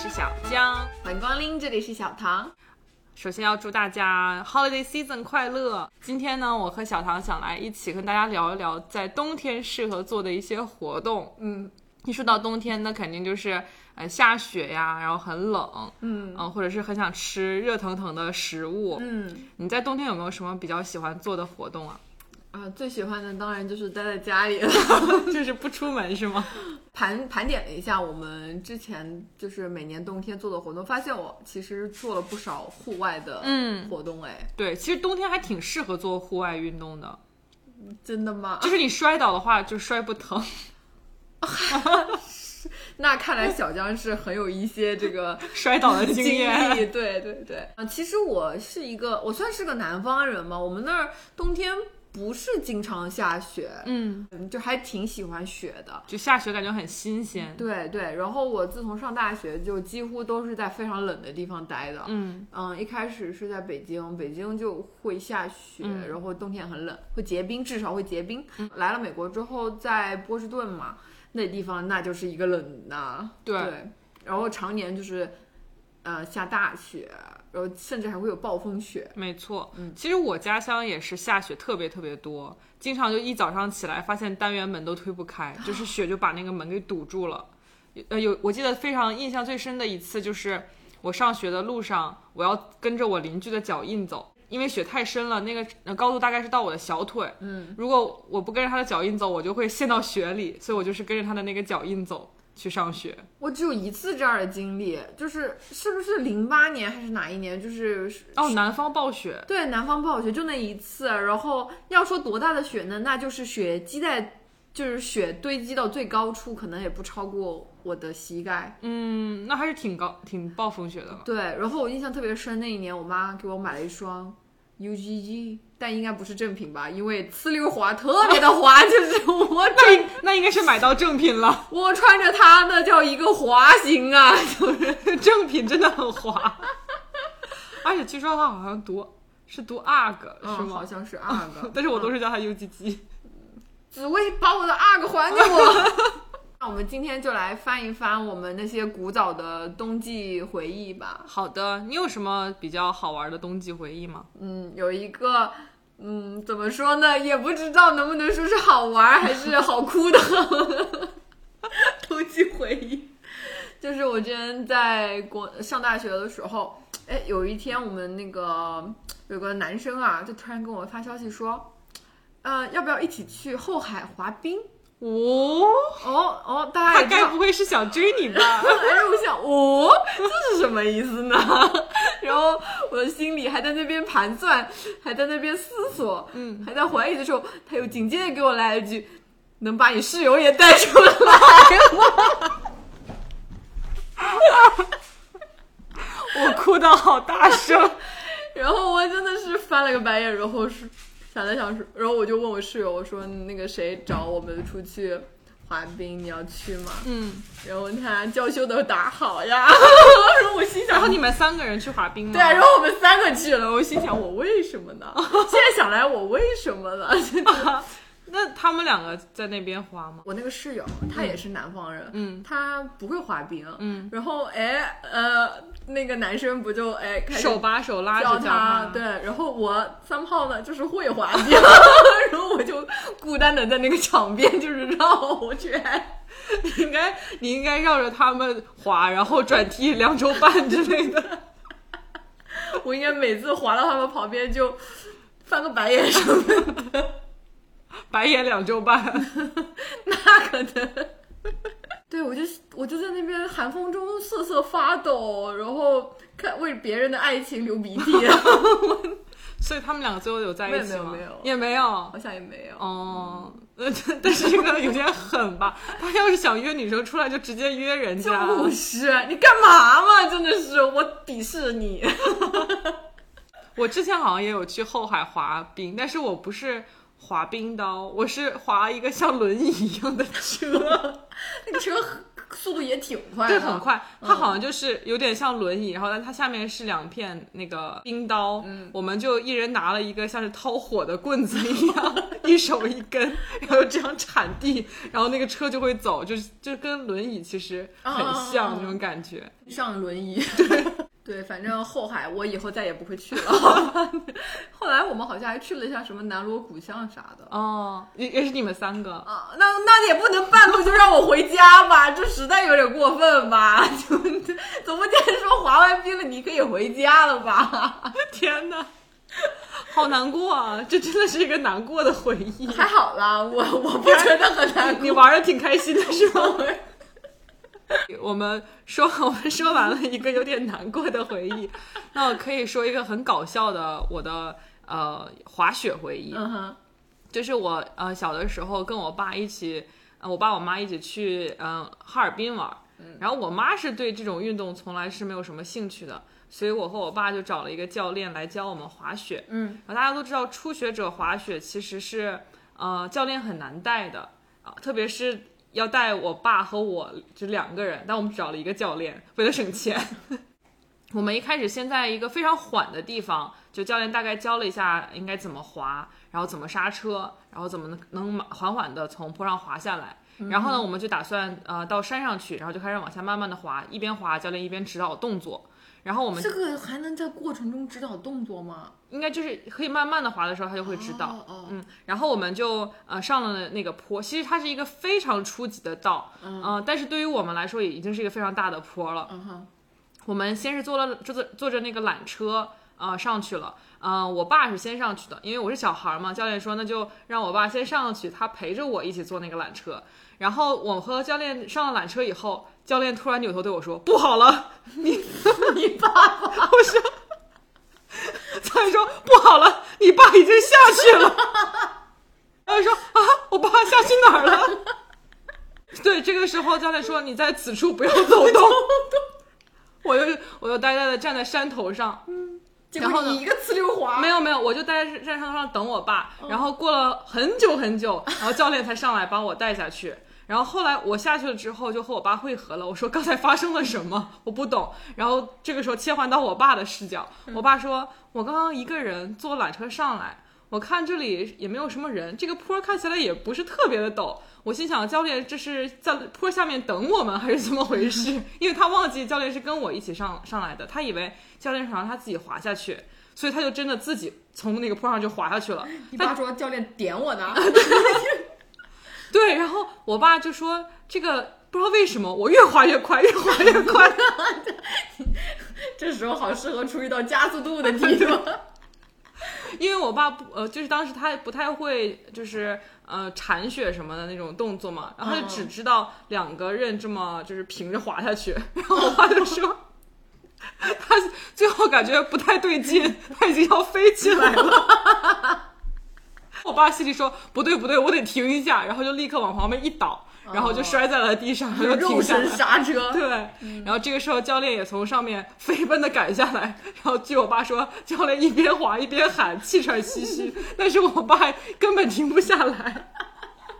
是小江，欢迎光临，这里是小唐。首先要祝大家 Holiday Season 快乐。今天呢，我和小唐想来一起跟大家聊一聊在冬天适合做的一些活动。嗯一说到冬天，那肯定就是呃下雪呀，然后很冷，嗯嗯、或者是很想吃热腾腾的食物。嗯你在冬天有没有什么比较喜欢做的活动啊？啊，最喜欢的当然就是待在家里了。就是不出门是吗？盘盘点了一下我们之前就是每年冬天做的活动，发现我其实做了不少户外的嗯活动。哎、对，其实冬天还挺适合做户外运动的，真的吗？就是你摔倒的话就摔不疼。那看来小江是很有一些这个摔倒的经验。历。对对对，啊，其实我是一个，我算是个南方人嘛，我们那儿冬天不是经常下雪，嗯，嗯，就还挺喜欢雪的。就下雪感觉很新鲜。对对，然后我自从上大学就几乎都是在非常冷的地方待的。嗯嗯，一开始是在北京，北京就会下雪，嗯然后冬天很冷，会结冰，至少会结冰。来了美国之后，在波士顿嘛，那地方那就是一个冷呐、对然后常年就是呃下大雪，然后甚至还会有暴风雪。没错，嗯其实我家乡也是下雪特别特别多，经常就一早上起来发现单元门都推不开，就是雪就把那个门给堵住了。呃，有我记得非常印象最深的一次就是我上学的路上，我要跟着我邻居的脚印走，因为雪太深了，那个呃高度大概是到我的小腿。嗯，如果我不跟着他的脚印走，我就会陷到雪里，所以我就是跟着他的那个脚印走去上学。我只有一次这样的经历，就是是不是零八年还是哪一年？就是哦，南方暴雪，对，南方暴雪就那一次，然后要说多大的雪呢？那就是雪积在，就是雪堆积到最高处，可能也不超过我的膝盖。嗯，那还是挺高、挺暴风雪的了。对，然后我印象特别深，那一年我妈给我买了一双 UGG，但应该不是正品吧，因为呲溜滑，特别的滑，就是我那那应该是买到正品了。我穿着它那叫一个滑行啊，就是 正品真的很滑，而且据说它好像读是读 UGG 是吗，好？像是 UGG，但是我都是是叫它 UGG。紫薇把我的 UGG 还给我。那我们今天就来翻一翻我们那些古早的冬季回忆吧。好的，你有什么比较好玩的冬季回忆吗？嗯，有一个，嗯，怎么说呢？也不知道能不能说是好玩还是好哭的 冬季回忆。就是我之前在国上大学的时候，哎，有一天我们那个有个男生啊，就突然跟我发消息说，呃，要不要一起去后海滑冰？哦，哦哦，大家该不会是想追你吧？哎，我想，哦，这是什么意思呢？然后我的心里还在那边盘算，还在那边思索，嗯，还在怀疑的时候，他又紧接着给我来了一句：“能把你室友也带出来吗 我哭的好大声。？”然后我真的是翻了个白眼，然后是想了想说，然后我就问我室友，我说：“那个谁找我们出去滑冰，你要去吗嗯，？”然后他娇羞的答：“好呀。”然后我心想，然后你们三个人去滑冰吗？对，然后我们三个去了，我心想我为什么呢？现在想来我为什么呢？那他们两个在那边滑吗？我那个室友他也是南方人，嗯他不会滑冰，嗯，然后哎呃那个男生不就哎手把手拉教着他，对，然后我三炮呢就是会滑冰，然后我就孤单的在那个场边就是绕圈。你应该你应该绕着他们滑，然后转踢两周半之类的。我应该每次滑到他们旁边就翻个白眼什么的，白眼两周半。那可能。对，我就我就在那边寒风中瑟瑟发抖，然后看为别人的爱情流鼻涕，所以他们两个最后有在一起吗？没有没有也没有。好像也没有。哦，呃，但是这个有点狠吧？他要是想约女生出来，就直接约人家。就是你干嘛嘛？真的是我鄙视你。我之前好像也有去后海滑冰，但是我不是滑冰刀，我是滑一个像轮椅一样的车。那个车速度也挺快对，很快。它好像就是有点像轮椅，然后但它下面是两片那个冰刀，嗯我们就一人拿了一个像是掏火的棍子一样，一手一根，然后这样铲地，然后那个车就会走，就是就跟轮椅其实很像啊那种感觉。上轮椅。对对，反正后海我以后再也不会去了。后来我们好像还去了一下什么南锣鼓巷啥的。哦，也也是你们三个。啊，那那也不能半路就让我回家吧，这实在有点过分吧？就总不见得说滑完冰了你可以回家了吧？天哪，好难过啊！这真的是一个难过的回忆。还好啦，我我不觉得很难过。你玩的挺开心的是吗？我们说 我们说完了一个有点难过的回忆，那我可以说一个很搞笑的我的呃滑雪回忆，嗯哼，就是我呃小的时候跟我爸一起，呃我爸我妈一起去嗯、呃哈尔滨玩，然后我妈是对这种运动从来是没有什么兴趣的，所以我和我爸就找了一个教练来教我们滑雪。嗯，然后大家都知道初学者滑雪其实是呃教练很难带的啊、特别是要带我爸和我就两个人，但我们只找了一个教练，为了省钱。我们一开始先在一个非常缓的地方，就教练大概教了一下应该怎么滑，然后怎么刹车，然后怎么能能缓缓的从坡上滑下来。然后呢，我们就打算呃到山上去，然后就开始往下慢慢的滑，一边滑教练一边指导动作。然后我们这个还能在过程中指导动作吗？应该就是可以慢慢的滑的时候，他就会指导。哦哦嗯，然后我们就呃上了那个坡，其实它是一个非常初级的道，嗯、呃，但是对于我们来说也已经是一个非常大的坡了。嗯哼，我们先是坐了坐坐坐着那个缆车啊、呃上去了，嗯、我爸是先上去的，因为我是小孩儿嘛，教练说那就让我爸先上去，他陪着我一起坐那个缆车。然后我和教练上了缆车以后，教练突然扭头对我说：“不好了，你 爸爸，我说，教练说不好了，你爸已经下去了。教练说啊，我爸下去哪儿了？对，这个时候教练说你在此处不要走动。我就我就呆呆的站在山头上，结然后你一个呲溜滑，没有没有，我就待在山头上等我爸。然后过了很久很久，然后教练才上来把我带下去。然后后来我下去了之后，就和我爸会合了。我说刚才发生了什么？我不懂。然后这个时候切换到我爸的视角，我爸说：“我刚刚一个人坐缆车上来，我看这里也没有什么人，这个坡看起来也不是特别的陡。我心想，教练这是在坡下面等我们还是怎么回事？因为他忘记教练是跟我一起上上来的，他以为教练想让他自己滑下去，所以他就真的自己从那个坡上就滑下去了。你爸说教练点我呢，对，然后我爸就说这个不知道为什么我越滑越快，越滑越快。这时候好适合出一道加速度的题目。因为我爸不呃，就是当时他不太会就是呃铲雪什么的那种动作嘛，然后他就只知道两个刃这么就是平着滑下去，然后我爸就说。他最后感觉不太对劲，他已经要飞起来了。我爸心里说：“不对不对，我得停一下。”然后就立刻往旁边一倒，然后就摔在了地上，然后就肉停下。刹车，对，然后这个时候教练也从上面飞奔的赶下来，然后据我爸说，教练一边滑一边喊，气喘吁吁，但是我爸根本停不下来。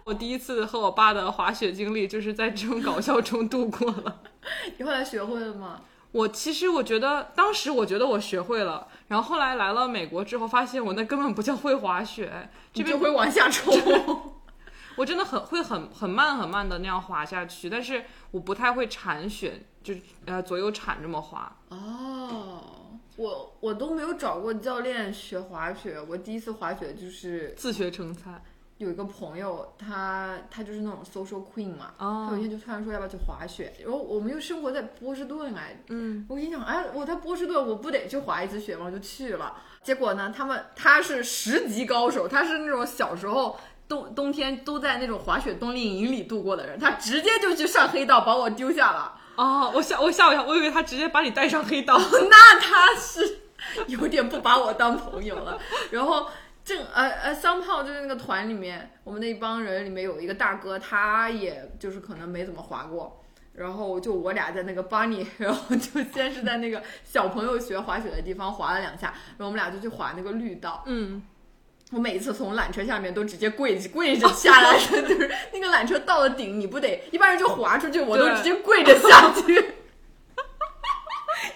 我第一次和我爸的滑雪经历就是在这种搞笑中度过了。你后来学会了吗？我其实我觉得当时我觉得我学会了，然后后来来了美国之后，发现我那根本不叫会滑雪，这边就会往下冲。我真的很会很很慢很慢的那样滑下去，但是我不太会铲雪，就呃左右铲这么滑。哦，我我都没有找过教练学滑雪，我第一次滑雪就是自学成才有一个朋友，他他就是那种 social queen 嘛，哦他有一天就突然说要不要去滑雪，然后我们又生活在波士顿来，嗯，我心想，哎，我在波士顿，我不得去滑一次雪吗？我就去了。结果呢，他们他是十级高手，他是那种小时候冬冬天都在那种滑雪冬令营里度过的人，他直接就去上黑道把我丢下了。哦，我吓我吓我一跳，我以为他直接把你带上黑道。那他是有点不把我当朋友了。然后正呃呃，桑炮就是那个团里面，我们那一帮人里面有一个大哥，他也就是可能没怎么滑过。然后就我俩在那个 bunny，然后就先是在那个小朋友学滑雪的地方滑了两下，然后我们俩就去滑那个绿道。嗯，我每次从缆车下面都直接跪跪着下来，就是那个缆车到了顶，你不得一般人就滑出去，我都直接跪着下去。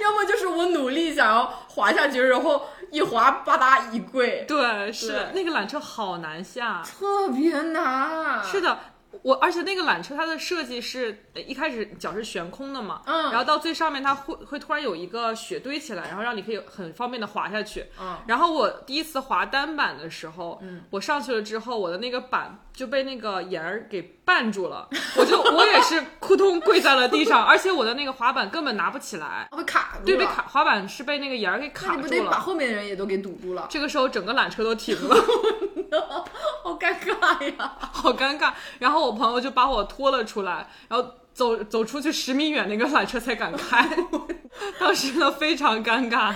要么就是我努力想要滑下去，然后一滑吧嗒一跪，对，是对那个缆车好难下。特别难。是的，我而且那个缆车它的设计是呃一开始脚是悬空的嘛，嗯然后到最上面它会会突然有一个雪堆起来，然后让你可以很方便的滑下去。嗯，然后我第一次滑单板的时候，嗯我上去了之后，我的那个板就被那个沿儿给绊住了，我就我也是扑通跪在了地上，而且我的那个滑板根本拿不起来，被卡住了。对，被卡，滑板是被那个沿儿给卡住你不得把。后面的人也都给堵住了？这个时候整个缆车都停了，好尴尬呀！好尴尬。然后我朋友就把我拖了出来，然后走走出去十米远，那个缆车才敢开。当时呢非常尴尬。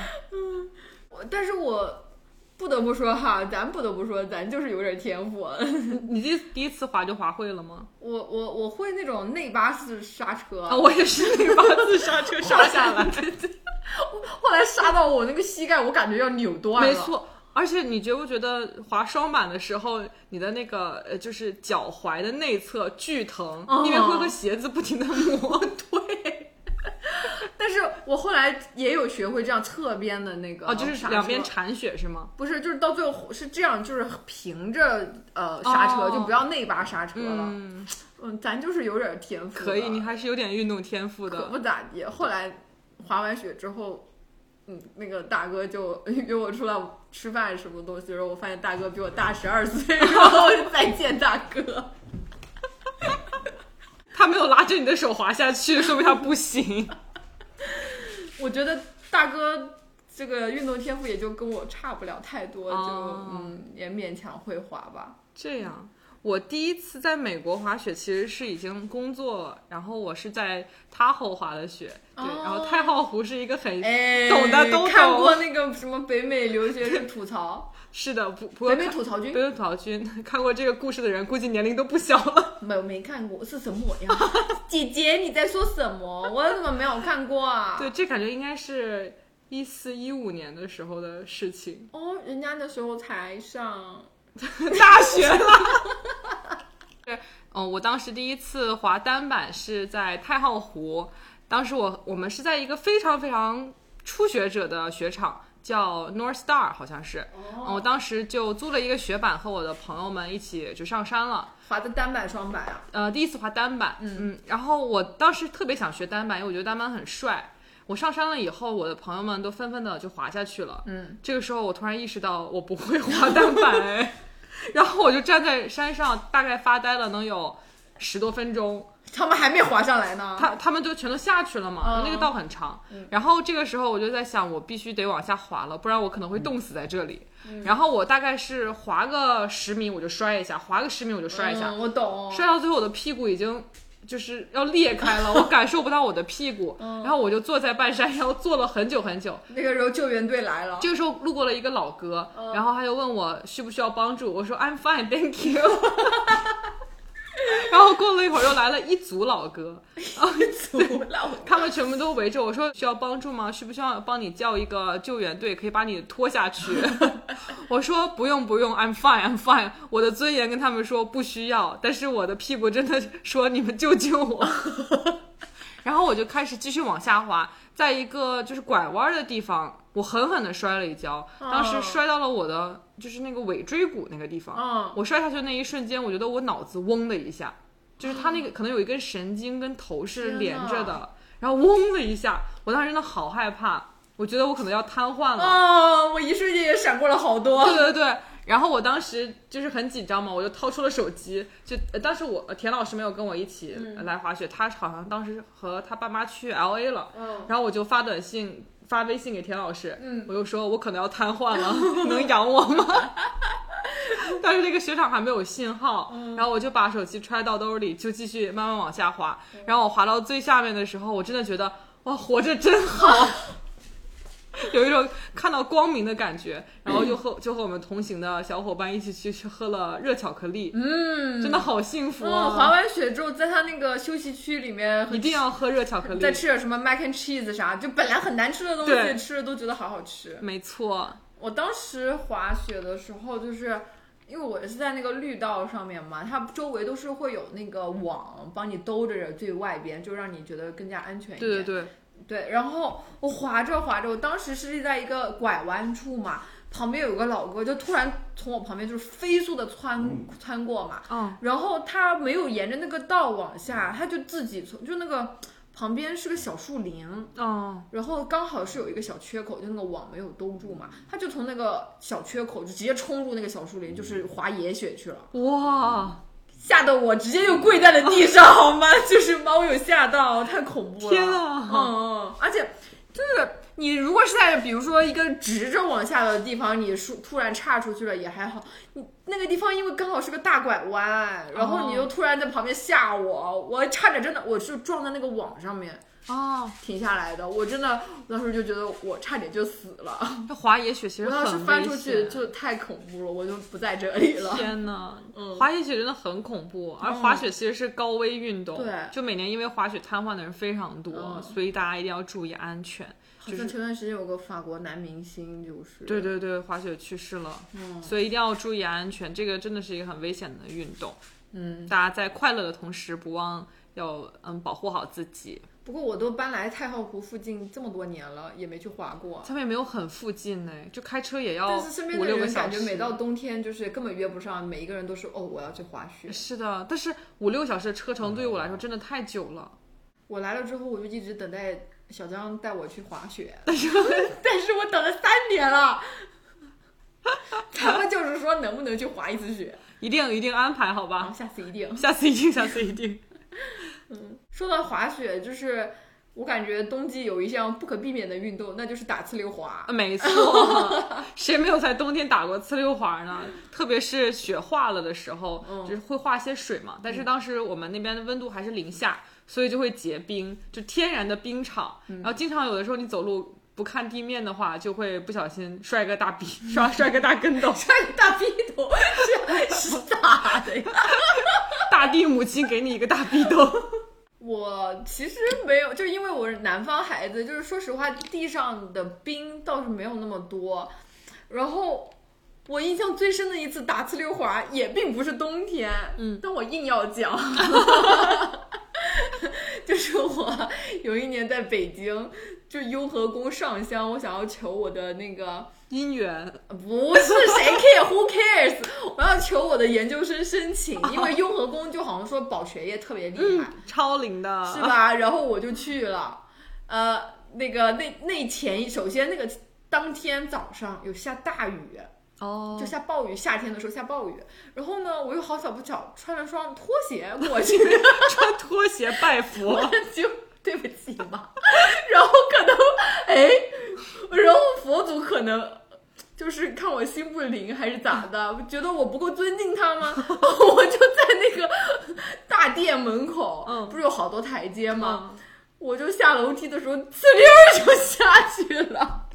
我但是我不得不说哈，咱不得不说，咱就是有点天赋。你第第一次滑就滑会了吗？我我我会那种内八字刹车，啊，我也是内八字刹车刹下来。后来刹到我那个膝盖，我感觉要扭断了。没，错，而且你觉不觉得滑双板的时候，你的那个呃，就是脚踝的内侧巨疼，哦因为会和鞋子不停的 磨。对。但是我后来也有学会这样侧边的那个哦，就是刹两边铲雪是吗？不是，就是到最后是这样，就是平着呃刹车，哦就不要内八刹车了。嗯，嗯，咱就是有点天赋。可以，你还是有点运动天赋的可的。不咋地。后来滑完雪之后，嗯，那个大哥就 约我出来吃饭什么东西，然后我发现大哥比我大十二岁，然后我就再见大哥。他没有拉着你的手滑下去，说明他不行。我觉得大哥这个运动天赋也就跟我差不了太多，就哦嗯也勉强会滑吧。这样，我第一次在美国滑雪其实是已经工作了，然后我是在他后滑的雪，对，哦然后太浩湖是一个很、哎，懂的都懂看过那个什么北美留学生吐槽，是的，不不过北美吐槽君北美吐槽君看过这个故事的人，估计年龄都不小了。没没看过是什么呀？姐姐你在说什么？我怎么没有看过啊？对，这感觉应该是一四一五年的时候的事情，哦，人家那时候才上，大学了。对，嗯，我当时第一次滑单板是在太浩湖，当时我我们是在一个非常非常初学者的雪场。叫 North Star，好像是，嗯我当时就租了一个雪板，和我的朋友们一起就上山了。滑的单板、双板啊。呃，第一次滑单板，嗯然后我当时特别想学单板，因为我觉得单板很帅。我上山了以后，我的朋友们都纷纷的就滑下去了。嗯，这个时候我突然意识到我不会滑单板，哎，然后我就站在山上，大概发呆了能有十多分钟。他们还没滑上来呢。他他们就全都下去了嘛，嗯那个道很长。然后这个时候我就在想，我必须得往下滑了，不然我可能会冻死在这里。然后我大概是滑个十米我就摔一下，滑个十米我就摔一下，嗯我懂。摔到最后我的屁股已经就是要裂开了，我感受不到我的屁股，然后我就坐在半山腰坐了很久很久。那个时候救援队来了。这个时候路过了一个老哥，然后他就问我需不需要帮助，我说 I'm fine, thank you。然后过了一会儿又来了一组老哥，足了，他们全部都围着我说需要帮助吗？需不需要帮你叫一个救援队，可以把你拖下去？我说不用不用，I'm fine I'm fine。我的尊严跟他们说不需要，但是我的屁股真的说你们救救我。然后我就开始继续往下滑，在一个就是拐弯的地方，我狠狠的摔了一跤，当时摔到了我的就是那个尾椎骨那个地方。嗯，我摔下去的那一瞬间，我觉得我脑子嗡的一下，就是他那个可能有一根神经跟头是连着的，然后嗡的一下，我当时真的好害怕，我觉得我可能要瘫痪了。哦，我一瞬间也闪过了好多。对对对，然后我当时就是很紧张嘛，我就掏出了手机，就呃当时我呃田老师没有跟我一起来滑雪，他好像当时和他爸妈去 L A 了，嗯然后我就发短信。发微信给田老师，嗯我就说我可能要瘫痪了，能养我吗？但是这个雪场还没有信号，嗯然后我就把手机揣到兜里，就继续慢慢往下滑。然后我滑到最下面的时候，我真的觉得哇，活着真好，有一种看到光明的感觉。然后就和就和我们同行的小伙伴一起去去喝了热巧克力，嗯，真的好幸福嗯，啊！滑完雪之后，在他那个休息区里面，一定要喝热巧克力再，吃点什么 mac and cheese 啥，就本来很难吃的东西，吃了都觉得好好吃。没错。我当时滑雪的时候，就是因为我是在那个绿道上面嘛，它周围都是会有那个网帮你兜着最外边，就让你觉得更加安全一点。对对对，对，然后我滑着滑着，我当时是在一个拐弯处嘛，旁边有个老哥就突然从我旁边就是飞速的穿穿过嘛，嗯，然后他没有沿着那个道往下，他就自己从就那个旁边是个小树林，哦，然后刚好是有一个小缺口，就那个网没有兜住嘛，他就从那个小缺口就直接冲入那个小树林，就是滑野雪去了，哇，吓得我直接就跪在了地上，好吗？就是把我有吓到，太恐怖了。天啊嗯嗯，而且就是你如果是在比如说一个直着往下的地方，你突突然岔出去了也还好，你那个地方因为刚好是个大拐弯，然后你又突然在旁边吓我，我差点真的我就撞在那个网上面哦，停下来的，我真的当时就觉得我差点就死了，这滑野雪其实我当时翻出去险。就太恐怖了，我就不在这里了。天呐，嗯滑野雪真的很恐怖，而滑雪其实是高危运动，对就每年因为滑雪瘫痪的人非常多，嗯所以大家一定要注意安全。好像前段时间有个法国男明星，就是对对对，滑雪去世了，嗯所以一定要注意安全，这个真的是一个很危险的运动。嗯，大家在快乐的同时，不忘要嗯保护好自己。不过我都搬来太浩湖附近这么多年了，也没去滑过。他们也没有很附近呢，就开车也要但是身边的五六个小时。人感觉每到冬天就是根本约不上，每一个人都说哦我要去滑雪。是的，但是五六个小时的车程对于我来说真的太久了。我来了之后，我就一直等待小张带我去滑雪，但是我等了三年了。他们就是说能不能去滑一次雪，一定一定安排好吧，下次一定。下次一定，下次一定。说到滑雪，就是我感觉冬季有一项不可避免的运动，那就是打呲溜滑。没 错，谁没有在冬天打过呲溜滑呢？特别是雪化了的时候，嗯就是会化些水嘛。但是当时我们那边的温度还是零下，所以就会结冰，就天然的冰场。嗯然后经常有的时候你走路不看地面的话，就会不小心摔个大逼，摔摔个大跟斗。摔个大逼头 是是咋的呀？大地母亲给你一个大逼斗。我其实没有，就因为我是南方孩子，就是说实话，地上的冰倒是没有那么多。然后我印象最深的一次打呲溜滑，也并不是冬天，嗯，但我硬要讲，就是我有一年在北京，就雍和宫上香，我想要求我的那个。姻缘，不是谁 care who cares，我要求我的研究生申请，因为雍和宫就好像说保学业特别厉害，超龄的，是？吧？然后我就去了，呃，那个那那前首先那个当天早上有下大雨，哦。就，下暴雨，夏天的时候下暴雨，然后呢，我又好巧不巧穿了双拖鞋过去，穿拖鞋拜佛。就对不起嘛，然后可能哎，然后佛祖可能。就是看我心不灵还是咋的，觉得我不够尊敬他吗？我就在那个大殿门口，嗯不是有好多台阶吗？嗯我就下楼梯的时候，呲溜儿就下去了，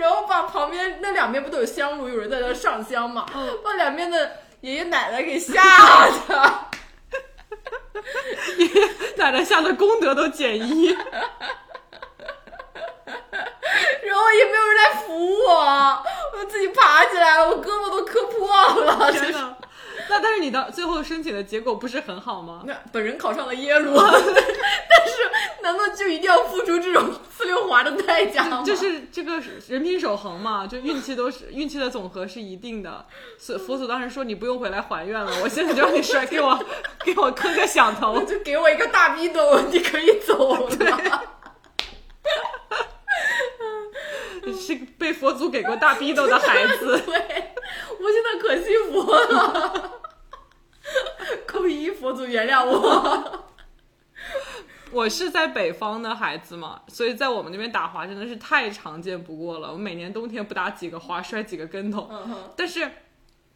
然后把旁边那两边不都有香炉，有人在那上香嘛，嗯把两边的爷爷奶奶给吓的。奶奶下的功德都减一。然后也没有人来扶我，我自己爬起来了，我胳膊都磕破了。天哪！那但是你的最后申请的结果不是很好吗？那本人考上了耶鲁，但是难道就一定要付出这种呲溜滑的代价吗？就是这个人品守恒嘛，就运气都是运气的总和是一定的。所以佛祖当时说你不用回来还愿了，我现在就让你摔，给我 给我磕个响头。就给我一个大逼斗，你可以走了。是被佛祖给过大逼斗的孩子。对，我现在可幸福了。扣一，佛祖原谅我。我是在北方的孩子嘛，所以在我们那边打滑真的是太常见不过了。我每年冬天不打几个滑，摔几个跟头。但是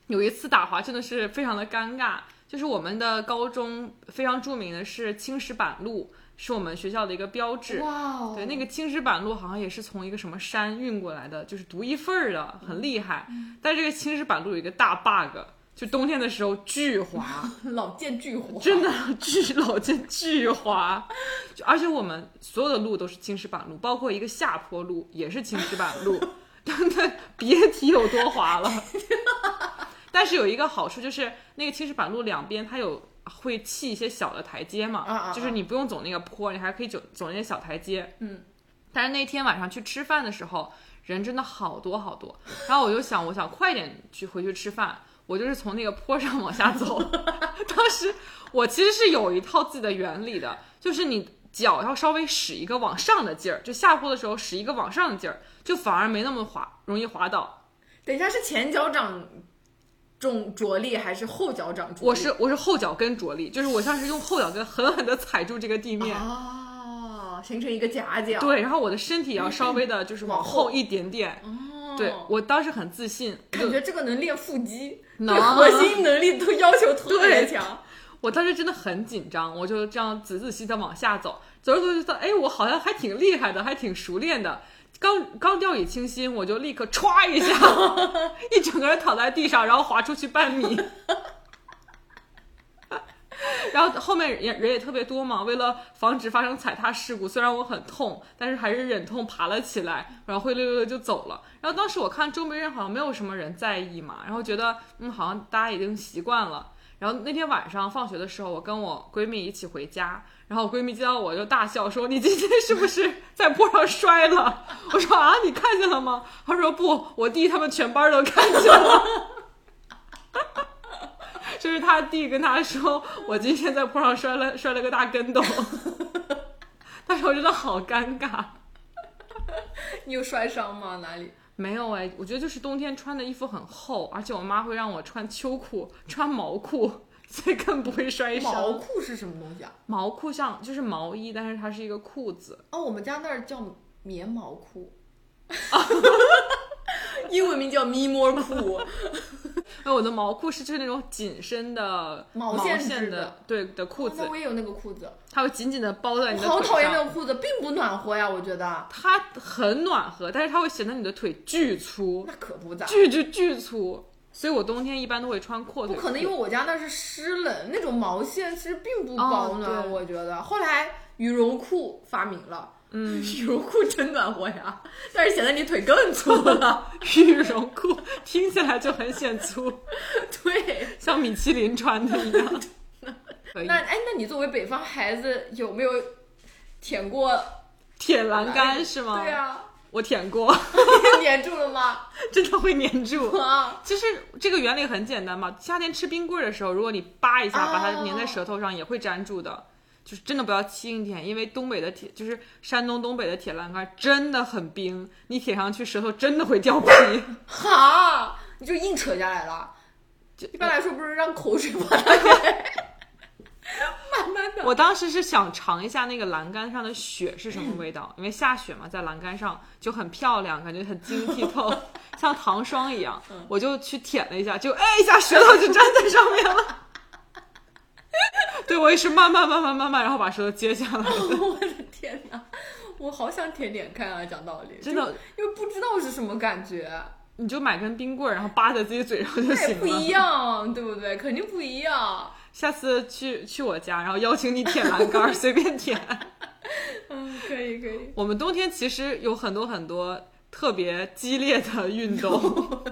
有一次打滑真的是非常的尴尬，就是我们的高中非常著名的是青石板路，是我们学校的一个标志。哇哦，对，那个青石板路好像也是从一个什么山运过来的，就是独一份儿的，很厉害。但这个青石板路有一个大 bug，就冬天的时候巨滑，老见巨滑，真的巨老见巨滑。就而且我们所有的路都是青石板路，包括一个下坡路也是青石板路。真的别提有多滑了。但是有一个好处就是，那个青石板路两边它有会砌一些小的台阶嘛，啊啊啊就是你不用走那个坡，你还可以走走那些小台阶。嗯，但是那天晚上去吃饭的时候，人真的好多好多，然后我就想，我想快点去回去吃饭，我就是从那个坡上往下走。当时我其实是有一套自己的原理的，就是你脚要稍微使一个往上的劲儿，就下坡的时候使一个往上的劲儿，就反而没那么滑，容易滑倒。等一下是前脚掌重着力还是后脚掌着力？我是我是后脚跟着力，就是我像是用后脚跟狠狠的踩住这个地面。哦，形成一个夹角。对，然后我的身体也要稍微的，就是往往后后一点点。哦，对我当时很自信，感觉这个能练腹肌，能对核心能力都要求特别强。我当时真的很紧张，我就这样仔仔细细的往下走，走着走着觉得，哎，我好像还挺厉害的，还挺熟练的。刚刚掉以轻心，我就立刻歘一下，一整个人躺在地上，然后滑出去半米。然后后面人也人也特别多嘛，为了防止发生踩踏事故，虽然我很痛，但是还是忍痛爬了起来，然后灰溜溜的就走了。然后当时我看周围人好像没有什么人在意嘛，然后觉得嗯，好像大家已经习惯了。然后那天晚上放学的时候，我跟我闺蜜一起回家，然后我闺蜜见到我就大笑说：“你今天是不是在坡上摔了？” 我说：“啊，你看见了吗？”她说：“不，我弟他们全班都看见了。”哈哈哈就是他弟跟他说：“我今天在坡上摔了摔了个大跟斗。”当时我真的好尴尬。你有摔伤吗？哪里？没有哎，我觉得就是冬天穿的衣服很厚，而且我妈会让我穿秋裤、穿毛裤，所以更不会摔伤。毛裤是什么东西啊？毛裤像就是毛衣，但是它是一个裤子。哦，我们家那儿叫棉毛裤，英文名叫咪摸裤。那 我的毛裤是就是那种紧身的毛线线的的，对的裤子那，我也有那个裤子，它会紧紧的包在你的腿上。好讨厌那个裤子，并不暖和呀，我觉得。它很暖和，但是它会显得你的腿巨粗，那可不咋。巨巨巨粗。所以我冬天一般都会穿阔腿裤。不可能，因为我家那是湿冷，那种毛线其实并不保暖，我觉得。后来羽绒裤发明了，嗯，羽绒裤真暖和呀，但是显得你腿更粗了。羽绒裤听起来就很显粗，对，像米其林穿的一样。那哎，那你作为北方孩子，有没有舔过？舔栏杆是吗？对啊，我舔过，粘住了吗？真的会粘住。啊，其实这个原理很简单嘛，夏天吃冰棍儿的时候，如果你扒一下，哦把它粘在舌头上，也会粘住的。就是真的不要轻易舔，因为东北的铁，就是山东东北的铁栏杆真的很冰，你舔上去舌头真的会掉皮。哈，你就硬扯下来了。一般来说，不是让口水把它给慢慢的。我当时是想尝一下那个栏杆上的雪是什么味道，因为下雪嘛，在栏杆上就很漂亮，感觉很晶剔透，像糖霜一样。我就去舔了一下，就哎一下舌头就粘在上面了。对，我也是慢慢慢慢慢慢，然后把舌头接下来。我的天哪，我好想舔舔看啊！讲道理，真的，因为不知道是什么感觉，你就买根冰棍儿，然后扒在自己嘴上就行了。不一样，对不对？肯定不一样。下次去去我家，然后邀请你舔栏杆儿，随便舔。嗯，可以可以。我们冬天其实有很多很多特别激烈的运动，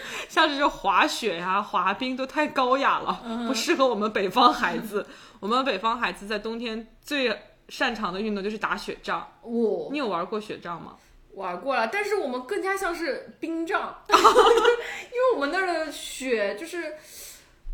像这种滑雪呀、滑冰都太高雅了，不适合我们北方孩子。我们北方孩子在冬天最擅长的运动就是打雪仗。我你有玩过雪仗吗？玩过了，但是我们更加像是冰杖，因为我们那儿的雪就是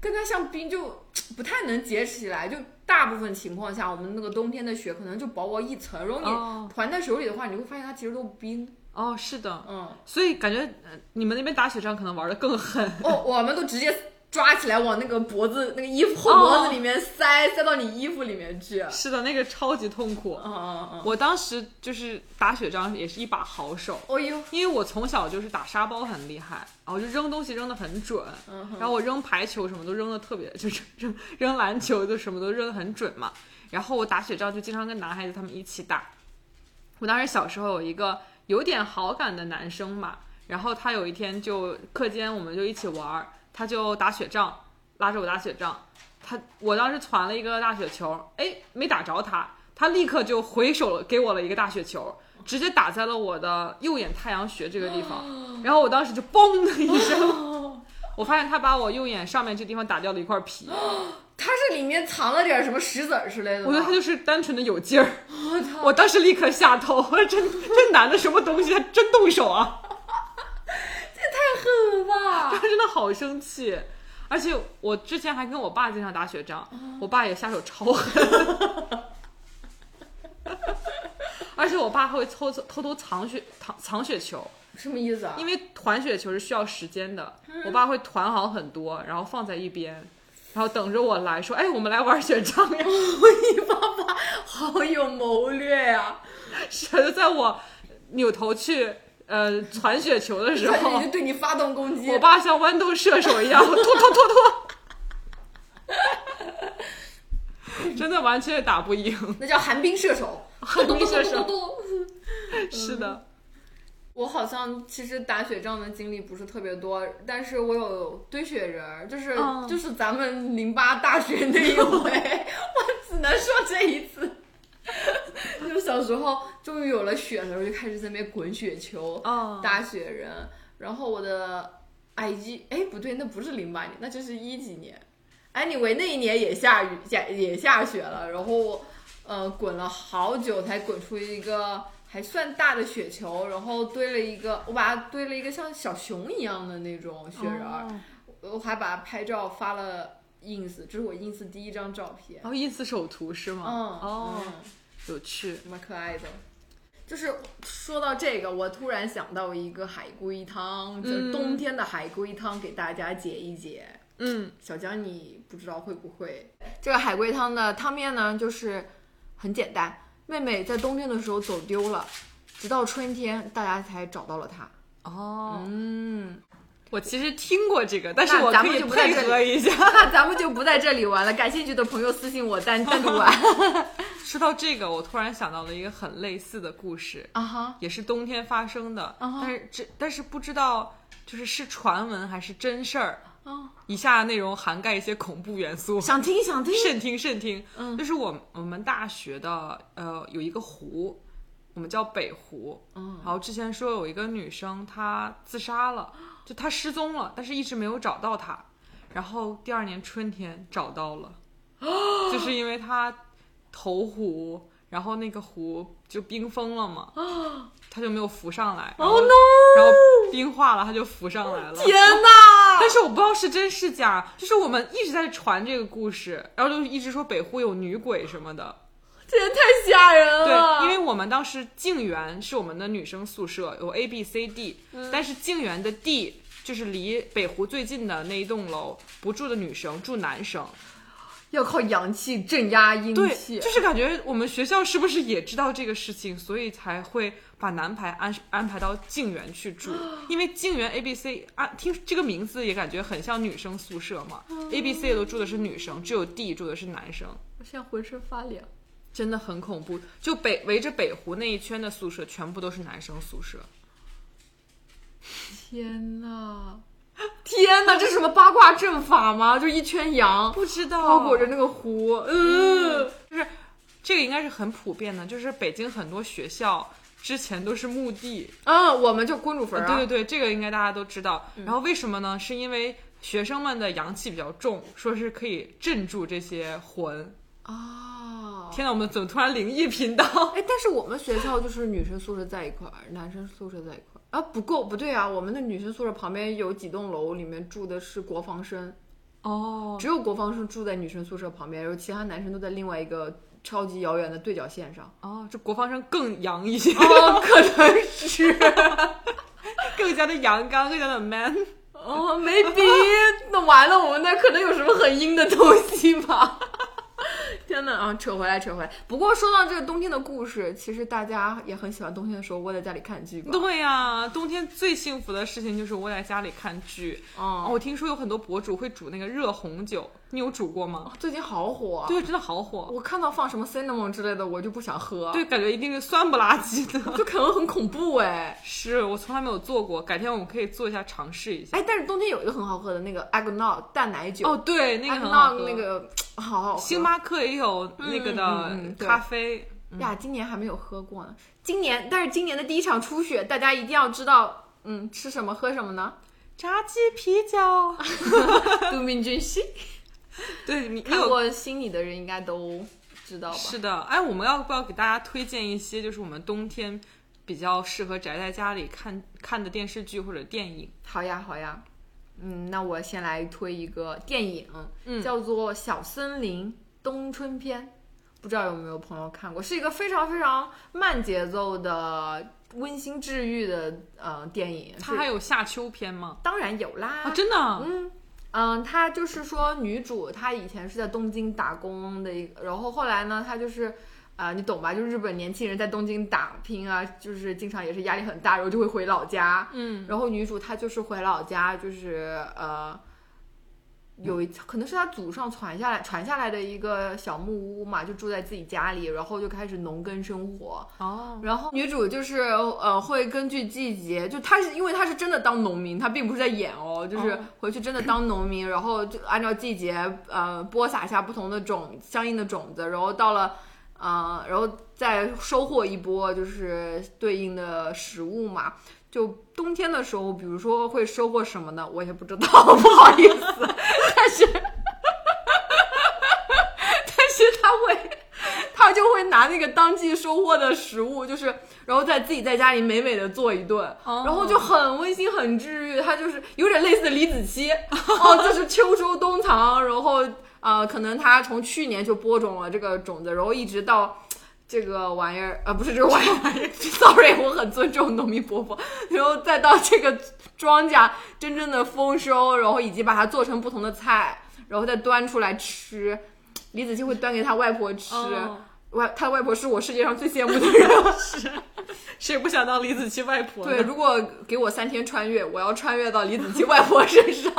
更加像冰，就不太能结起来。就大部分情况下，我们那个冬天的雪可能就薄薄一层，如果哦你团在手里的话，你会发现它其实都是冰。哦，是的，嗯，所以感觉呃你们那边打雪仗可能玩的更狠。哦，我们都直接抓起来往那个脖子、那个衣服后脖子里面塞，塞到你衣服里面去。是的，那个超级痛苦。嗯嗯嗯。我当时就是打雪仗也是一把好手，哦呦，因为我从小就是打沙包很厉害，然后就扔东西扔的很准，嗯哼然后我扔排球什么都扔的特别，就是扔扔篮球就什么都扔的很准嘛。然后我打雪仗就经常跟男孩子他们一起打。我当时小时候有一个有点好感的男生嘛，然后他有一天就课间我们就一起玩儿，他就打雪仗，拉着我打雪仗，他我当时传了一个大雪球，哎，没打着他，他立刻就回手给我了一个大雪球，直接打在了我的右眼太阳穴这个地方，然后我当时就嘣的一声 我发现他把我右眼上面这地方打掉了一块皮，他是里面藏了点什么石子儿之类的？我觉得他就是单纯的有劲儿，我操，我当时立刻下头，我说这这男的什么东西，他真动手啊，这太狠了吧！他真的好生气。而且我之前还跟我爸经常打雪仗，我爸也下手超狠。而且我爸还会偷偷偷偷藏雪藏藏雪球，什么意思啊？因为团雪球是需要时间的，我爸会团好很多，然后放在一边，然后等着我来说，哎，我们来玩雪仗呀。你爸爸好有谋略呀、是就在我扭头去呃传雪球的时候对你发动攻击。我爸像豌豆射手一样，拖拖拖拖，真的完全打不赢。那叫寒冰射手，寒冰射手是的，我好像其实打雪仗的经历不是特别多，但是我有堆雪人儿，就是、嗯就是咱们零八大学那一回，我只能说这一次。就小时候终于有了雪的时候，就开始在那边滚雪球、哦打雪人。然后我的 IG，哎，不对，那不是零八年，那就是一几年。Anyway，那一年也下雨，下也下雪了，然后呃滚了好久才滚出一个还算大的雪球，然后堆了一个，我把它堆了一个像小熊一样的那种雪人儿，哦我还把它拍照发了 ins，这是我 ins 第一张照片。然后 ins 首图是吗？嗯，哦，嗯有趣。蛮可爱的。就是说到这个，我突然想到一个海龟汤，就是冬天的海龟汤，给大家解一解。嗯，小江，你不知道会不会？这个海龟汤的汤面呢，就是很简单。妹妹在冬天的时候走丢了，直到春天大家才找到了她。哦，嗯，我其实听过这个，但是我可以们就不在这配合一下。那咱们就不在这里玩了，感兴趣的朋友私信我单单独玩。说到这个，我突然想到了一个很类似的故事，啊哈，也是冬天发生的，但是这但是不知道就是是传闻还是真事儿。哦，以下内容涵盖一些恐怖元素，想听想听。慎听慎听。嗯就是我我们大学的呃有一个湖，我们叫北湖。嗯然后之前说有一个女生她自杀了，就她失踪了，但是一直没有找到她。然后第二年春天找到了，就是因为她投湖，然后那个湖就冰封了嘛，她就没有浮上来。然后 Oh no！然后冰化了，它就浮上来了。天哪！但是我不知道是真是假，就是我们一直在传这个故事，然后就一直说北湖有女鬼什么的。这也太吓人了。对，因为我们当时静园是我们的女生宿舍，有 A、B、C、D，、但是静园的 D 就是离北湖最近的那一栋楼，不住的女生，住男生。要靠阳气镇压阴对，气。就是感觉我们学校是不是也知道这个事情，所以才会把男排安安排到静园去住，因为静园 A、B、C 啊，听这个名字也感觉很像女生宿舍嘛。A、B、C 都住的是女生，只有 D 住的是男生。我现在浑身发凉。真的很恐怖，就北围着北湖那一圈的宿舍全部都是男生宿舍。天哪！天哪！这是什么八卦阵法吗？就一圈羊不知道包裹着那个湖。嗯，就是这个应该是很普遍的，就是北京很多学校之前都是墓地。嗯，我们就公主坟啊。对对对，这个应该大家都知道。然后为什么呢？是因为学生们的阳气比较重，说是可以镇住这些魂。哦。天哪，我们怎么突然灵异频道？哎，但是我们学校就是女生宿舍在一块儿，男生宿舍在一块儿啊，不够，不对啊，我们的女生宿舍旁边有几栋楼，里面住的是国防生，哦，只有国防生住在女生宿舍旁边，然后其他男生都在另外一个超级遥远的对角线上。哦，这国防生更阳一些，哦，可能是。更加的阳刚，更加的 man。哦，maybe，那完了，我们那可能有什么很阴的东西吧？天哪啊！扯回来，扯回来。不过说到这个冬天的故事，其实大家也很喜欢冬天的时候窝在家里看剧吧？对呀、冬天最幸福的事情就是窝在家里看剧。哦，嗯，我听说有很多博主会煮那个热红酒，你有煮过吗？最近好火。啊对，真的好火。我看到放什么 cinnamon 之类的，我就不想喝。对，，感觉一定是酸不拉几的。就可能很恐怖哎。是我从来没有做过，改天我们可以做一下尝试一下。哎，但是冬天有一个很好喝的那个 eggnog 蛋奶酒。哦，对，那个很好 eggnog 喝。那个好好喝。星巴克也有那个的咖啡，呀，今年还没有喝过呢。今年，但是今年的第一场初雪，大家一定要知道，嗯，吃什么喝什么呢？炸鸡啤酒。都敏俊熙，对你你看过心理的人应该都知道吧？是的，哎，我们要不要给大家推荐一些就是我们冬天比较适合宅在家里看看的电视剧或者电影？好呀，好呀。嗯，那我先来推一个电影，嗯叫做《小森林冬春篇》，不知道有没有朋友看过？是一个非常非常慢节奏的、温馨治愈的呃电影。它还有夏秋篇吗？当然有啦，啊，真的啊？嗯嗯，她就是说女主她以前是在东京打工的一个，然后后来呢，她就是。啊、你懂吧？就日本年轻人在东京打拼啊，就是经常也是压力很大，然后就会回老家。嗯，然后女主她就是回老家，就是呃，有一可能是他祖上传下来传下来的一个小木屋嘛，就住在自己家里，然后就开始农耕生活。哦，然后女主就是呃会根据季节，就她是因为她是真的当农民，她并不是在演哦，就是哦回去真的当农民，然后就按照季节呃播撒下不同的种相应的种子，然后到了呃然后再收获一波就是对应的食物嘛。就冬天的时候，比如说会收获什么呢？我也不知道，不好意思，但是但是他会。他就会拿那个当季收获的食物，就是然后在自己在家里美美的做一顿，哦然后就很温馨、很治愈。他就是有点类似李子柒，哦，就是秋收冬藏，然后呃，可能他从去年就播种了这个种子，然后一直到。这个玩意儿，呃，不是这个玩意儿，sorry，我很尊重农民伯伯。然后再到这个庄稼真正的丰收，然后以及把它做成不同的菜，然后再端出来吃。李子柒会端给他外婆吃，哦外他外婆是我世界上最羡慕的人。谁不想当李子柒外婆？对，如果给我三天穿越，我要穿越到李子柒外婆身上。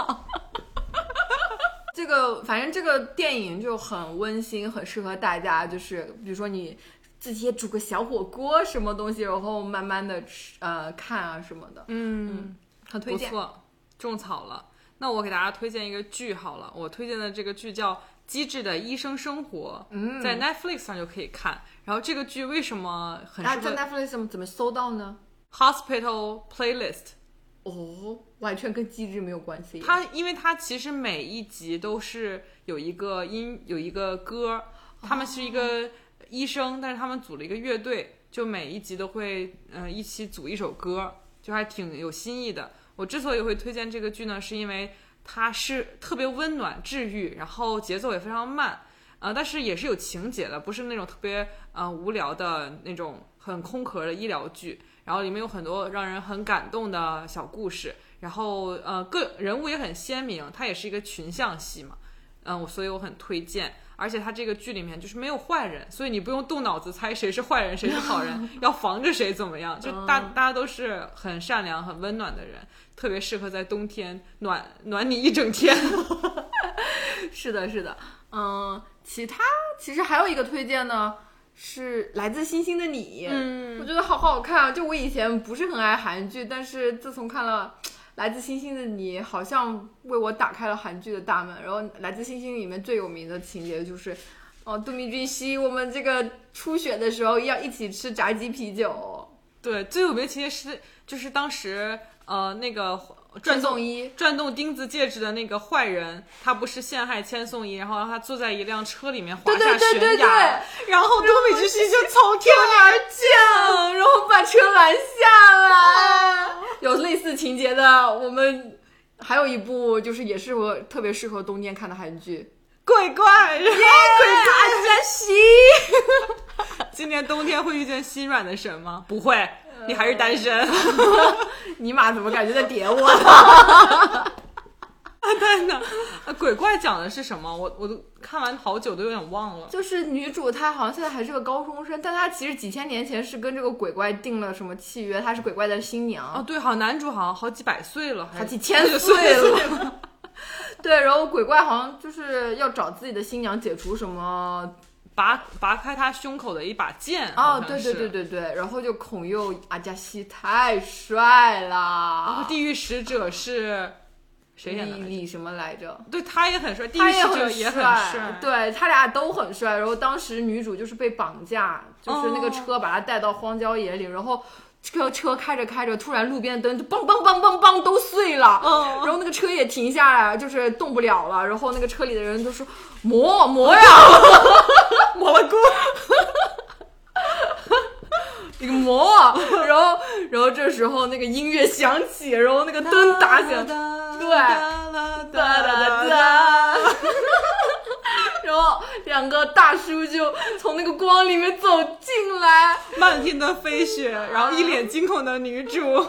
这个反正这个电影就很温馨，很适合大家，就是比如说你自己也煮个小火锅，什么东西，然后慢慢的吃呃看啊什么的，嗯，很推荐。不错，种草了。那我给大家推荐一个剧好了，我推荐的这个剧叫《机智的医生生活》，嗯在 Netflix 上就可以看。然后这个剧为什么很适合 Netflix 怎么怎么搜到呢？Hospital Playlist？哦，完全跟机制没有关系。它因为它其实每一集都是有一个音有一个歌，他们是一个医生，但是他们组了一个乐队，就每一集都会嗯、呃一起组一首歌，就还挺有新意的。我之所以会推荐这个剧呢，是因为它是特别温暖治愈，然后节奏也非常慢，呃，但是也是有情节的，不是那种特别呃无聊的那种很空壳的医疗剧。然后里面有很多让人很感动的小故事，然后呃个人物也很鲜明，它也是一个群像戏嘛，嗯、我所以我很推荐。而且它这个剧里面就是没有坏人，所以你不用动脑子猜谁是坏人谁是好人，要防着谁怎么样，就大大家都是很善良很温暖的人，特别适合在冬天暖暖你一整天。是的，是的，嗯，其他其实还有一个推荐呢，是来自星星的你，嗯我觉得好好看啊！就我以前不是很爱韩剧，但是自从看了 《来自星星的你》，好像为我打开了韩剧的大门。然后《来自星星》里面最有名的情节就是，哦，杜明俊熙，我们这个初雪的时候要一起吃炸鸡啤酒，对，最有名的情节是就是当时呃那个转送一，转动钉子戒指的那个坏人，他不是陷害千颂伊，然后让他坐在一辆车里面滑对下对对对悬崖，然后东北之星就从天而降。然后把车拦下来。有类似情节的，我们还有一部就是也是我特别适合冬天看的韩剧，鬼怪，鬼大家西。今年冬天会遇见心软的神吗？不会，你还是单身。尼玛怎么感觉在点我呢？真的，呃鬼怪讲的是什么？我我都看完好久，都有点忘了。就是女主她好像现在还是个高中生，但她其实几千年前是跟这个鬼怪定了什么契约，她是鬼怪的新娘。哦，对，好像男主好像好几百岁了，还好几千岁岁了。对，然后鬼怪好像就是要找自己的新娘解除什么拔拔开他胸口的一把剑。哦对对对对对，然后就孔佑阿加西太帅了然后，地狱使者是谁演的李李什么来着？对他也很帅，地狱使者很也很帅，对他俩都很帅。然后当时女主就是被绑架，就是那个哦车把她带到荒郊野岭，然后这个车开着开着，突然路边的灯就梆梆梆梆梆都碎了，嗯然后那个车也停下来，就是动不了了。然后那个车里的人都说磨磨呀，蘑菇，一个磨。然后然后这时候那个音乐响起，然后那个灯打起来，对。哒。哒哒哒。然后两个大叔就从那个光里面走进来，漫天的飞雪，然后一脸惊恐的女主，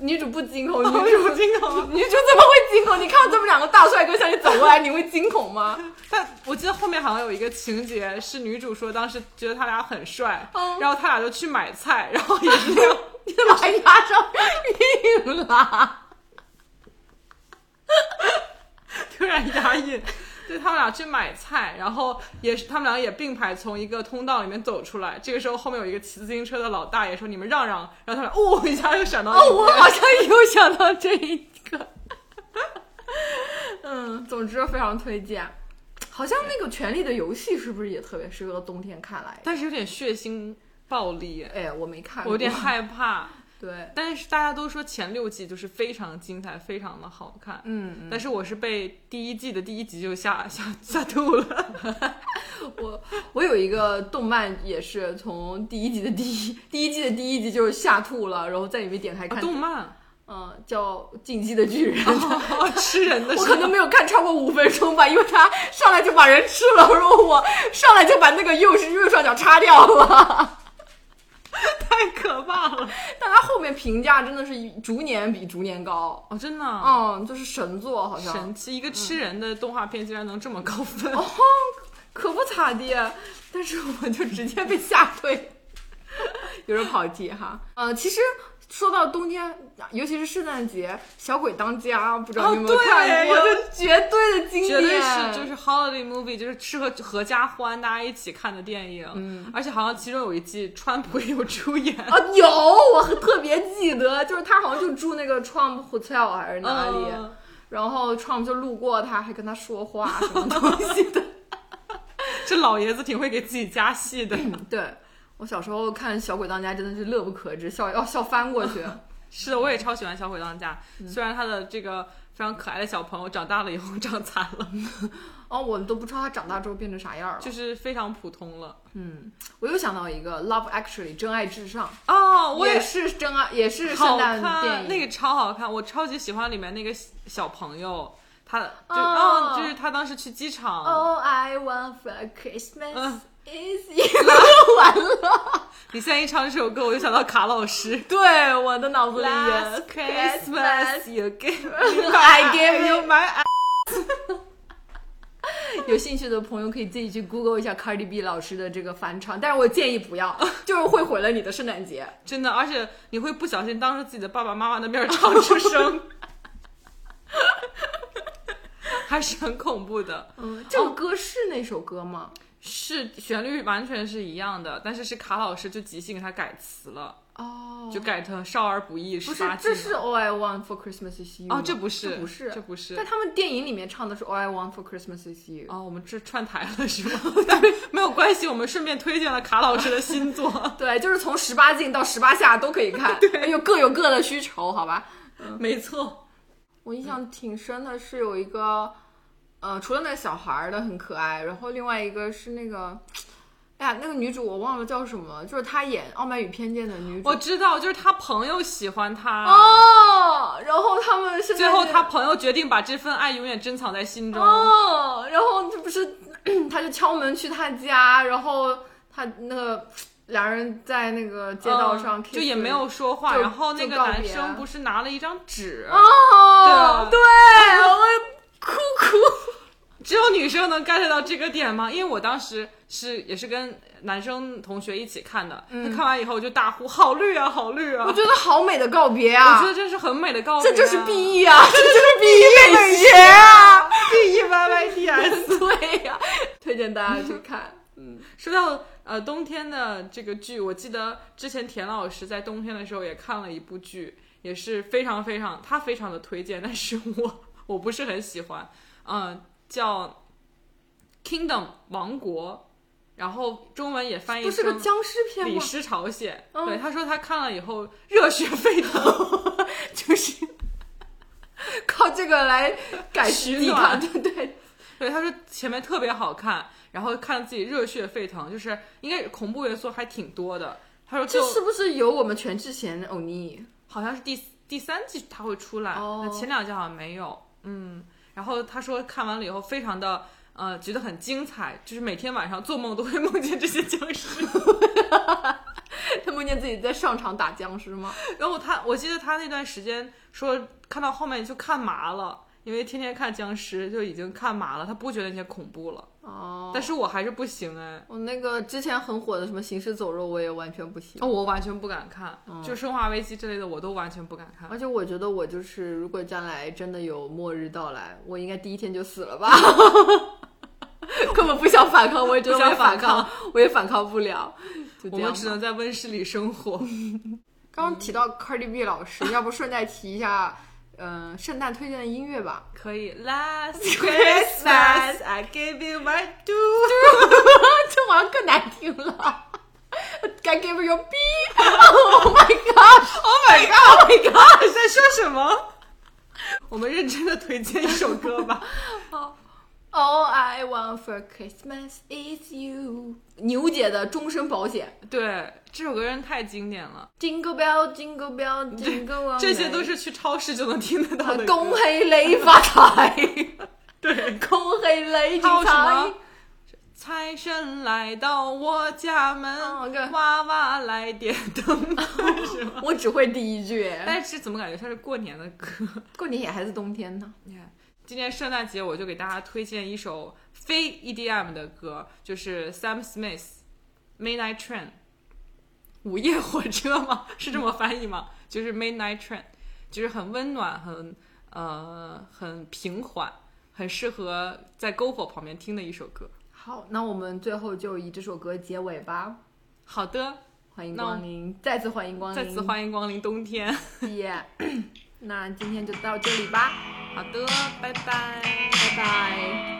女主不惊恐，女女主主惊恐。女主怎么会惊恐？你看到这么两个大帅哥向你走过来，你会惊恐吗？但我记得后面好像有一个情节是女主说当时觉得他俩很帅，嗯然后他俩就去买菜，然后也是 那样，你怎么还压上韵了？突然压抑。对他们俩去买菜，然后也是他们俩也并排从一个通道里面走出来。这个时候后面有一个骑自行车的老大爷说：“你们让让。”然后他俩哦一下就想到哦，我好像有想到这一个。嗯，总之非常推荐。好像那个《权力的游戏》是不是也特别适合冬天看来？但是有点血腥暴力，哎，我没看过，我有点害怕。对，但是大家都说前六季就是非常精彩，非常的好看。嗯，但是我是被第一季的第一集就吓 吓吓吐了。我我有一个动漫也是从第一集的第一第一季的第一集就是吓吐了，然后在里面点开看。动漫嗯，叫《进击的巨人》哦，吃人的我可能没有看超过五分钟吧，因为他上来就把人吃了，然后我上来就把那个右右上角插掉了。太可怕了。但他后面评价真的是逐年比逐年高，哦，真的啊、嗯，就是神作，好像神奇！一个吃人的动画片竟然能这么高分哦。可不咋地，但是我就直接被吓退，有点跑题哈。呃，其实说到冬天，尤其是圣诞节，《小鬼当家》不知道你有没有看过？绝对的经典，绝对是就是 holiday movie，就是适合合家欢，大家一起看的电影。嗯，而且好像其中有一季川普也有出演。啊，有，我特别记得，就是他好像就住那个 Trump Hotel 还是哪里，嗯然后 Trump 就路过他，还跟他说话什么东西的。这老爷子挺会给自己加戏的。对我小时候看《小鬼当家》真的是乐不可支，笑要笑翻过去。是的，我也超喜欢《小鬼当家》，嗯虽然他的这个非常可爱的小朋友长大了以后 长残了，哦，我都不知道他长大之后变成啥样了。就是非常普通了。嗯，我又想到一个《Love Actually》真爱至上，哦，我也是真爱，也是圣好诞电看，影。那个超好看，我超级喜欢里面那个小朋友，他就哦哦，就是他当时去机场。All I want for Christmas 嗯 is you。完了，你现在一唱这首歌，我就想到卡老师。对，我的脑子里 Last Christmas, you gave me I gave you my 有兴趣的朋友可以自己去 Google 一下 Cardi B 老师的这个翻唱，但是我建议不要，就是会毁了你的圣诞节。真的，而且你会不小心当着自己的爸爸妈妈的面唱出声，还是很恐怖的。嗯，这首歌是那首歌吗？是旋律完全是一样的，但是是卡老师就即兴给他改词了，哦，就改成少儿不宜不十八，是这是 All I want for Christmas is you 哦吗，这不是，这不是，这不是但。他们电影里面唱的是 All I want for Christmas is you。哦，我们这串台了是吗？但没有关系，我们顺便推荐了卡老师的新作。对，就是从十八禁到十八下都可以看，有各有各的需求，好吧？没错，我印象挺深的是有一个，呃，除了那个小孩儿的很可爱，然后另外一个是那个，哎呀，那个女主我忘了叫什么，就是她演《傲慢与偏见》的女主。我知道，就是她朋友喜欢她，哦，然后他们是最后她朋友决定把这份爱永远珍藏在心中。哦，然后这不是她就敲门去他家，然后他那个两人在那个街道上嗯就也没有说话，然后那个男生不是拿了一张纸，哦，对对，我哭哭。只有女生能 get 到这个点吗？因为我当时是也是跟男生同学一起看的，他看完以后就大呼好绿啊，好绿啊！嗯我觉得好美的告别啊我啊！觉得这是很美的告别、这就是 B E 啊，这就是 B E 美学啊！B E Y Y D S。对呀、推荐大家去看。嗯说到呃冬天的这个剧，我记得之前田老师在冬天的时候也看了一部剧，也是非常非常他非常的推荐，但是我我不是很喜欢。嗯，叫 Kingdom 王国，然后中文也翻译不是个成僵尸片吗？李氏朝鲜。嗯对，他说他看了以后热血沸腾，就是 靠这个来改抵取暖，对 对，对他说前面特别好看，然后看自己热血沸腾，就是应该恐怖元素还挺多的。他说这是不是有我们全智贤欧尼？好像是第第三季他会出来，哦那前两季好像没有。嗯，然后他说看完了以后非常的呃觉得很精彩，就是每天晚上做梦都会梦见这些僵尸。他梦见自己在上场打僵尸吗？然后他我记得他那段时间说看到后面就看麻了。因为天天看僵尸就已经看麻了，他不觉得那些恐怖了，哦，但是我还是不行哎，我那个之前很火的什么《行尸走肉》，我也完全不行。哦，我完全不敢看，嗯就《生化危机》之类的我都完全不敢看。而且我觉得我就是，如果将来真的有末日到来，我应该第一天就死了吧。根本不想反抗，我也不想反抗，我也反抗不了。我们只能在温室里生活。刚刚提到 Cardi B 老师，要不顺带提一下，嗯、圣诞推荐的音乐吧。可以，Last Christmas I gave you my do。这好像更难听了。I gave you B。Oh my god! Oh my god! Oh my god! 你在说什么？我们认真的推荐一首歌吧。All I want for Christmas is you。牛姐的终身保险。对，这首歌真的太经典了，Jingle bell, jingle bell, jingle all 这些都是去超市就能听得到的。恭喜你发财，对，恭喜你还有精什么彩。？财神来到我家门，娃娃来点灯？我只会第一句，但是怎么感觉像是过年的歌？过年也还是冬天呢。你看，今年圣诞节我就给大家推荐一首非 EDM 的歌，就是 Sam Smith Midnight Train，午夜火车吗？是这么翻译吗？就是 Midnight Train，就是很温暖，很呃很平缓，很适合在篝火旁边听的一首歌。好，那我们最后就以这首歌结尾吧。好的，欢迎光临，再次欢迎光临，再次欢迎光临冬天。耶。那今天就到这里吧，好的，拜拜。拜拜。